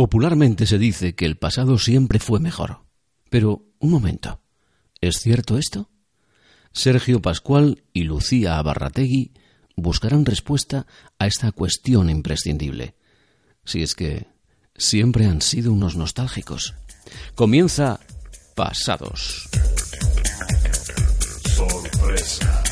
Popularmente se dice que el pasado siempre fue mejor. Pero, un momento, ¿es cierto esto? Sergio Pascual y Lucía Abarrategui buscarán respuesta a esta cuestión imprescindible. Si es que siempre han sido unos nostálgicos. Comienza Pasados. Sorpresa.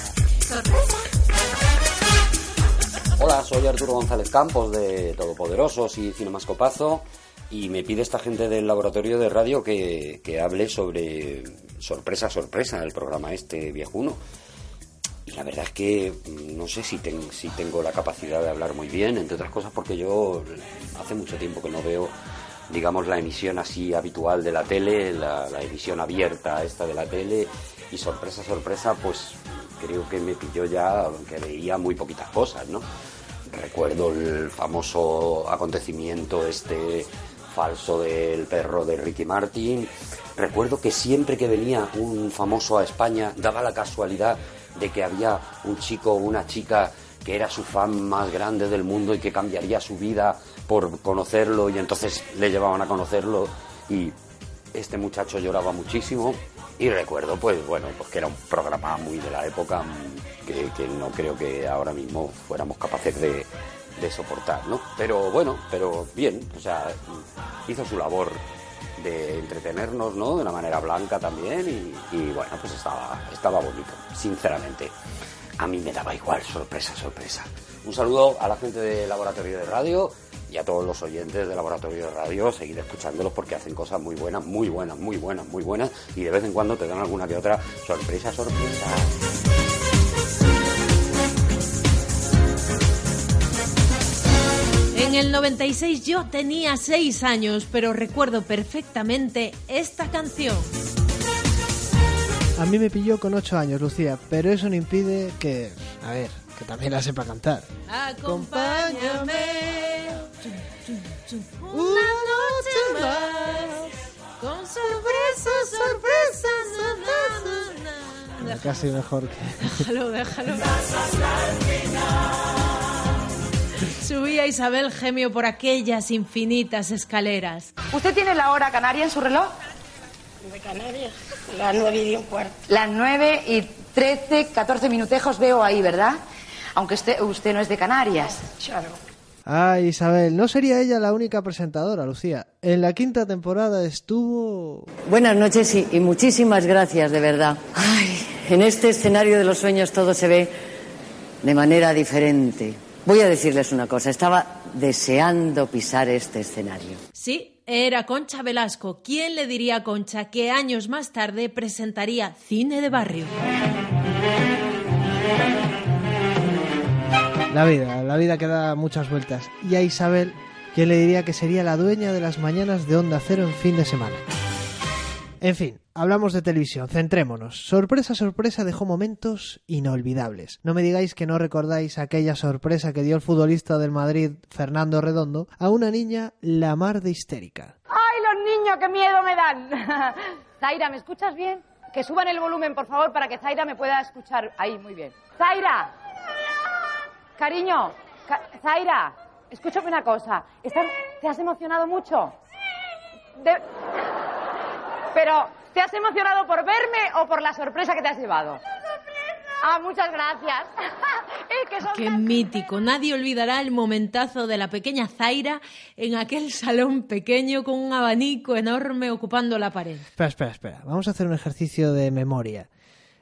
Hola, soy Arturo González Campos de Todopoderosos y Cinemascopazo y me pide esta gente del laboratorio de radio que, que hable sobre sorpresa, sorpresa, el programa este viejuno. Y la verdad es que mm, no sé si, si tengo la capacidad de hablar muy bien, entre otras cosas porque yo hace mucho tiempo que no veo, digamos, la emisión así habitual de la tele, la, la emisión abierta esta de la tele, y sorpresa, sorpresa, pues creo que me pilló ya, aunque veía muy poquitas cosas, ¿no? Recuerdo el famoso acontecimiento este falso del perro de Ricky Martin. Recuerdo que siempre que venía un famoso a España daba la casualidad de que había un chico o una chica que era su fan más grande del mundo y que cambiaría su vida por conocerlo y entonces le llevaban a conocerlo y este muchacho lloraba muchísimo y recuerdo, pues bueno, pues que era un programa muy de la época mm, que, no creo que ahora mismo fuéramos capaces de, soportar, ¿no? Pero bueno, pero bien, o sea, hizo su labor de entretenernos, ¿no? De una manera blanca también y, y bueno, pues estaba, estaba bonito, sinceramente. A mí me daba igual, sorpresa, sorpresa. Un saludo a la gente de Laboratorio de Radio y a todos los oyentes de Laboratorio de Radio, seguir escuchándolos porque hacen cosas muy buenas, muy buenas, muy buenas, muy buenas y de vez en cuando te dan alguna que otra sorpresa, sorpresa. El 96 yo tenía 6 años, pero recuerdo perfectamente esta canción. A mí me pilló con 8 años, Lucía, pero eso no impide que, a ver, que también la sepa cantar. Acompáñame una noche más con sorpresa, sorpresa, na, Casi mejor que. Déjalo, déjalo. Subía Isabel Gemio por aquellas infinitas escaleras. ¿Usted tiene la hora canaria en su reloj? De Canarias, las nueve y un cuarto. Las nueve y trece, catorce minutejos veo ahí, ¿verdad? aunque usted, usted no es de Canarias. Claro. Ah, Isabel, no sería ella la única presentadora, Lucía. En la quinta temporada estuvo... Buenas noches y, y muchísimas gracias, de verdad. Ay, en este escenario de los sueños todo se ve de manera diferente. Voy a decirles una cosa, estaba deseando pisar este escenario. Sí, era Concha Velasco. ¿Quién le diría a Concha que años más tarde presentaría Cine de Barrio? La vida, la vida que da muchas vueltas. Y a Isabel, ¿quién le diría que sería la dueña de las mañanas de Onda Cero en fin de semana? En fin, hablamos de televisión, centrémonos. Sorpresa, sorpresa dejó momentos inolvidables. No me digáis que no recordáis aquella sorpresa que dio el futbolista del Madrid, Fernando Redondo, a una niña la mar de histérica. ¡Ay, los niños, qué miedo me dan! Zaira, ¿me escuchas bien? Que suban el volumen, por favor, para que Zaira me pueda escuchar. Ahí, muy bien. Zaira, Cariño, Zaira, escúchame una cosa. ¿Te has emocionado mucho? Pero, ¿te has emocionado por verme o por la sorpresa que te has llevado? Ah, muchas gracias. Qué mítico. Nadie olvidará el momentazo de la pequeña Zaira en aquel salón pequeño con un abanico enorme ocupando la pared. Espera, espera, espera. Vamos a hacer un ejercicio de memoria.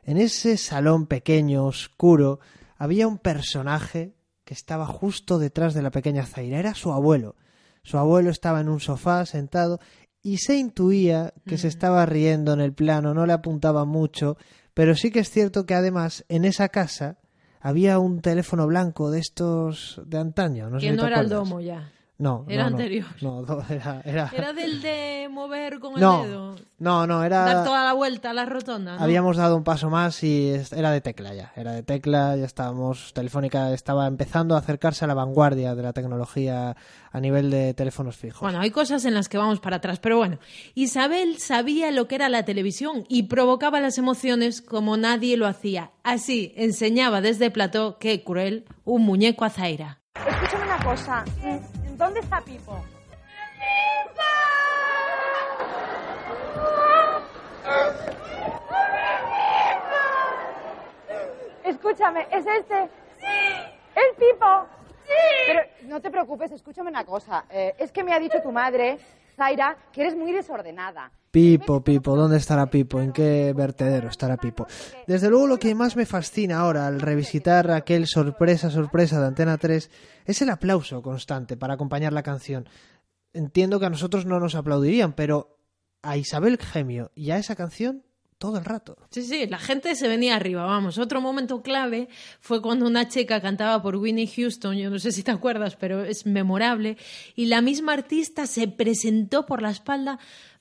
En ese salón pequeño, oscuro, había un personaje que estaba justo detrás de la pequeña Zaira. Era su abuelo. Su abuelo estaba en un sofá sentado y se intuía que se estaba riendo en el plano, no le apuntaba mucho, pero sí que es cierto que además en esa casa había un teléfono blanco de estos de antaño. No que no era el domo ya. No, Era no, anterior. No, era, era... Era del de mover con el dedo. no, no, era... Dar toda la vuelta a la rotonda. ¿no? Habíamos dado un paso más y es- era de tecla ya. Era de tecla, ya estábamos. Telefónica estaba empezando a acercarse a la vanguardia de la tecnología a nivel de teléfonos fijos. Bueno, hay cosas en las que vamos para atrás, pero bueno, Isabel sabía lo que era la televisión y provocaba las emociones como nadie lo hacía. Así enseñaba desde plató, qué cruel, un muñeco a Zaira. Escúchame una cosa. ¿Dónde está Pipo? Escúchame, ¿es este? Sí. ¿El Pipo? Sí. Pero no te preocupes, escúchame una cosa. Eh, es que me ha dicho tu madre, Zaira, que eres muy desordenada. Pipo, Pipo, ¿dónde estará Pipo? ¿En qué vertedero estará Pipo? Desde luego lo que más me fascina ahora al revisitar aquel sorpresa, sorpresa de Antena 3 es el aplauso constante para acompañar la canción. Entiendo que a nosotros no nos aplaudirían, pero a Isabel Gemio y a esa canción todo el rato. Sí, sí, la gente se venía arriba, vamos. Otro momento clave fue cuando una chica cantaba por Winnie Houston, yo no sé si te acuerdas, pero es memorable, y la misma artista se presentó por la espalda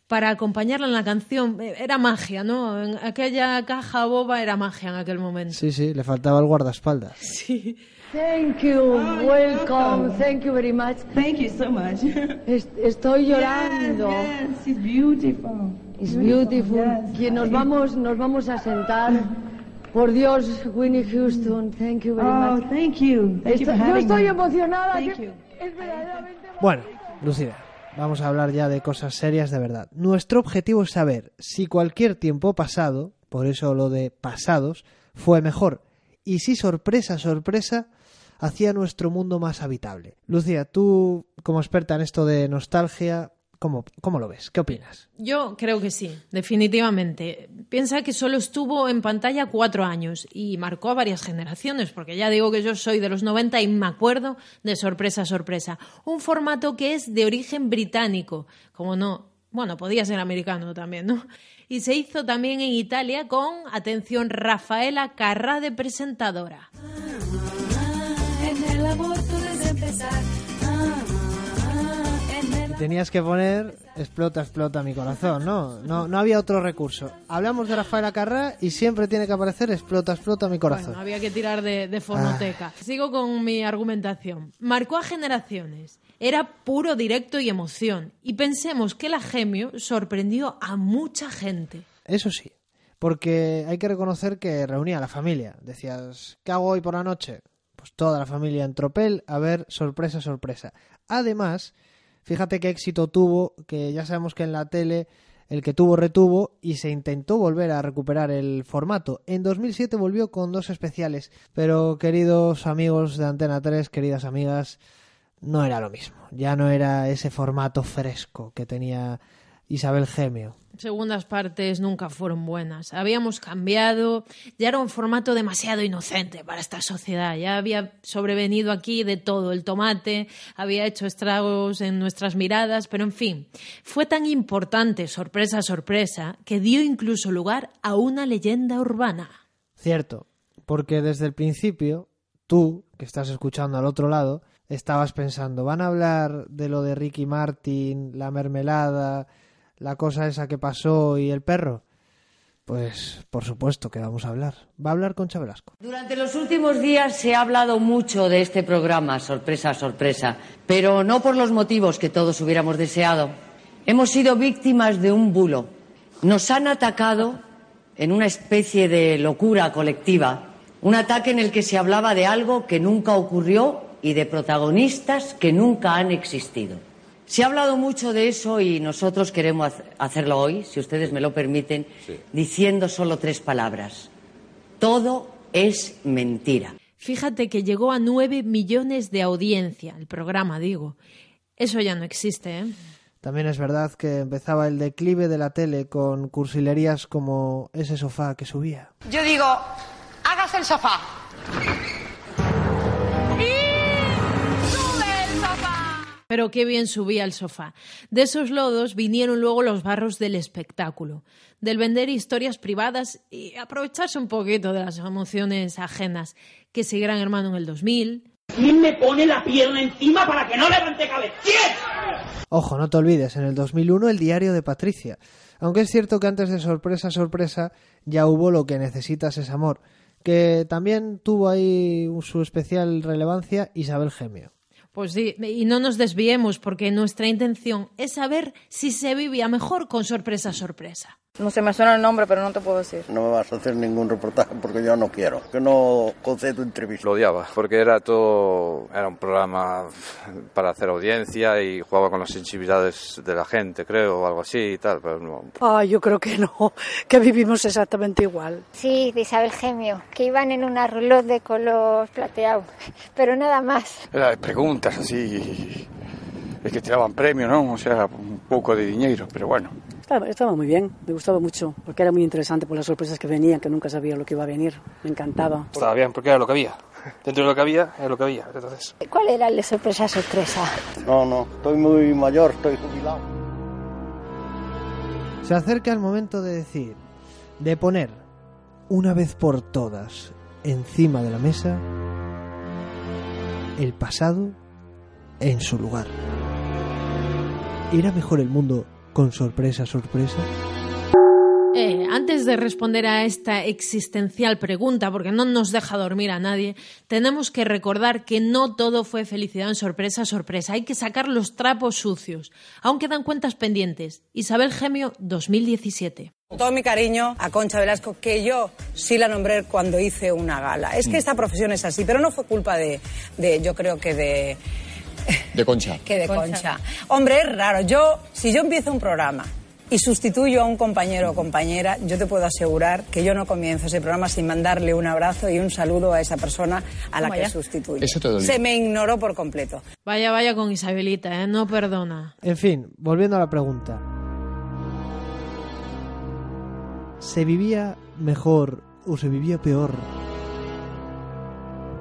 para acompañarla en la canción. Eh, Era magia, ¿no? En aquella caja boba era magia en aquel momento. Sí, sí, le faltaba el guardaespaldas. Sí. Thank you, welcome, thank you very much. Thank you so much. Es- estoy llorando. Yes, it's beautiful. It's beautiful. Que nos vamos, nos vamos a sentar. Por Dios, Winnie Houston, thank you very Oh, much. thank you. Thank you for Estoy- yo having estoy me. emocionada. Thank you. Es verdaderamente Bueno, Lucía, vamos a hablar ya de cosas serias de verdad. Nuestro objetivo es saber si cualquier tiempo pasado, por eso lo de pasados, fue mejor. Y si sorpresa, sorpresa, hacía nuestro mundo más habitable. Lucía, tú, como experta en esto de nostalgia, ¿cómo, cómo lo ves? ¿Qué opinas? Yo creo que sí, definitivamente. Piensa que solo estuvo en pantalla cuatro años y marcó a varias generaciones, porque ya digo que yo soy de los 90 y me acuerdo de sorpresa, sorpresa. Un formato que es de origen británico, como no, bueno, podía ser americano también, ¿no? Y se hizo también en Italia con, atención, Rafaela Carrà de presentadora. Tenías que poner explota, explota mi corazón, ¿no? No, no había otro recurso. Hablamos de Rafaela Carrá y siempre tiene que aparecer explota, explota mi corazón. Bueno, había que tirar de, de fonoteca. Sigo con mi argumentación. Marcó a generaciones. Era puro directo y emoción. Y pensemos que la Gemio sorprendió a mucha gente. Eso sí, porque hay que reconocer que reunía a la familia. Decías, ¿qué hago hoy por la noche? Pues toda la familia en tropel a ver sorpresa, sorpresa. Además, fíjate qué éxito tuvo, que ya sabemos que en la tele el que tuvo retuvo y se intentó volver a recuperar el formato. En 2007 volvió con dos especiales, pero queridos amigos de Antena 3, queridas amigas, no era lo mismo. Ya no era ese formato fresco que tenía Isabel Gemio. Segundas partes nunca fueron buenas. Habíamos cambiado, ya era un formato demasiado inocente para esta sociedad. Ya había sobrevenido aquí de todo. El tomate había hecho estragos en nuestras miradas, pero en fin, fue tan importante, sorpresa, sorpresa, que dio incluso lugar a una leyenda urbana. Cierto, porque desde el principio, tú, que estás escuchando al otro lado, estabas pensando, ¿van a hablar de lo de Ricky Martin, la mermelada, la cosa esa que pasó y el perro? Pues por supuesto que vamos a hablar. Va a hablar con Velasco. Durante los últimos días se ha hablado mucho de este programa, sorpresa, sorpresa, pero no por los motivos que todos hubiéramos deseado. Hemos sido víctimas de un bulo. Nos han atacado en una especie de locura colectiva, un ataque en el que se hablaba de algo que nunca ocurrió y de protagonistas que nunca han existido. Se ha hablado mucho de eso y nosotros queremos hacerlo hoy, si ustedes me lo permiten, diciendo solo tres palabras. Todo es mentira. Fíjate que llegó a nueve millones de audiencia, el programa, digo. Eso ya no existe, ¿eh? También es verdad que empezaba el declive de la tele con cursilerías como ese sofá que subía. Yo digo, hágase el sofá. Pero qué bien subía el sofá. De esos lodos vinieron luego los barros del espectáculo, del vender historias privadas y aprovecharse un poquito de las emociones ajenas, que si Gran Hermano en el 2000, ¿Quién me pone la pierna encima para que no levante cabeza? ¿Quién? Ojo, no te olvides, en el 2001 el diario de Patricia. Aunque es cierto que antes de sorpresa, sorpresa, ya hubo lo que necesitas es amor, que también tuvo ahí su especial relevancia Isabel Gemio. Pues sí, y no nos desviemos porque nuestra intención es saber si se vivía mejor con sorpresa, sorpresa. No se me suena el nombre, pero no te puedo decir. No me vas a hacer ningún reportaje porque yo no quiero. Que no concedo entrevista. Lo odiaba porque era todo. Era un programa para hacer audiencia y jugaba con las sensibilidades de la gente, creo, o algo así y tal. Pero no. Ah, yo creo que no, que vivimos exactamente igual. Sí, de Isabel Gemio, que iban en una roulotte de color plateado, pero nada más. Era de preguntas así. Es que tiraban premio, ¿no? O sea, un poco de dinero, pero bueno. Estaba, estaba, muy bien, me gustaba mucho, porque era muy interesante por las sorpresas que venían, que nunca sabía lo que iba a venir. Me encantaba. Estaba bien, porque era lo que había. Dentro de lo que había, era lo que había. Entonces. ¿Cuál era el de sorpresa, sorpresa? No, no, estoy muy mayor, estoy jubilado. Se acerca el momento de decir, de poner una vez por todas encima de la mesa el pasado en su lugar. ¿Era mejor el mundo con sorpresa, sorpresa? Eh, antes de responder a esta existencial pregunta, porque no nos deja dormir a nadie, tenemos que recordar que no todo fue felicidad en sorpresa, sorpresa. Hay que sacar los trapos sucios. Aún quedan cuentas pendientes. Isabel Gemio, 2017. Todo mi cariño a Concha Velasco, que yo sí la nombré cuando hice una gala. Es que esta profesión es así, pero no fue culpa de, de yo creo que de de Concha. Que de Concha. Concha. Hombre, es raro. Yo, si yo empiezo un programa y sustituyo a un compañero o compañera, yo te puedo asegurar que yo no comienzo ese programa sin mandarle un abrazo y un saludo a esa persona a la que sustituyo. Eso te Se me ignoró por completo. Vaya, vaya con Isabelita, ¿eh? no perdona. En fin, volviendo a la pregunta. ¿Se vivía mejor o se vivía peor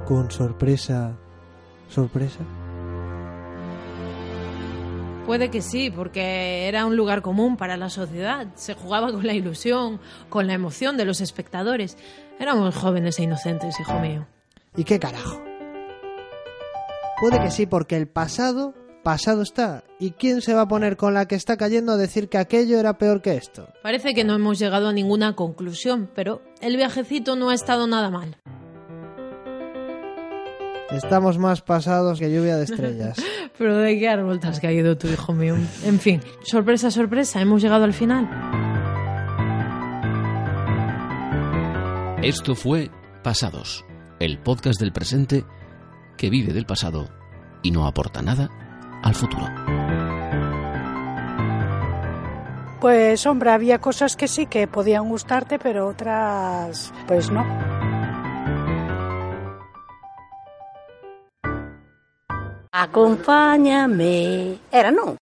con sorpresa, sorpresa? Puede que sí, porque era un lugar común para la sociedad. Se jugaba con la ilusión, con la emoción de los espectadores. Éramos jóvenes e inocentes, hijo mío. ¿Y qué carajo? Puede que sí, porque el pasado, pasado está. ¿Y quién se va a poner con la que está cayendo a decir que aquello era peor que esto? Parece que no hemos llegado a ninguna conclusión, pero el viajecito no ha estado nada mal. Estamos más pasados que lluvia de estrellas. Pero de qué árbol te has caído tu hijo mío. En fin, sorpresa, sorpresa, hemos llegado al final. Esto fue Pasados, el podcast del presente que vive del pasado y no aporta nada al futuro. Pues hombre, había cosas que sí que podían gustarte, pero otras pues no. Acompáñame. Era non?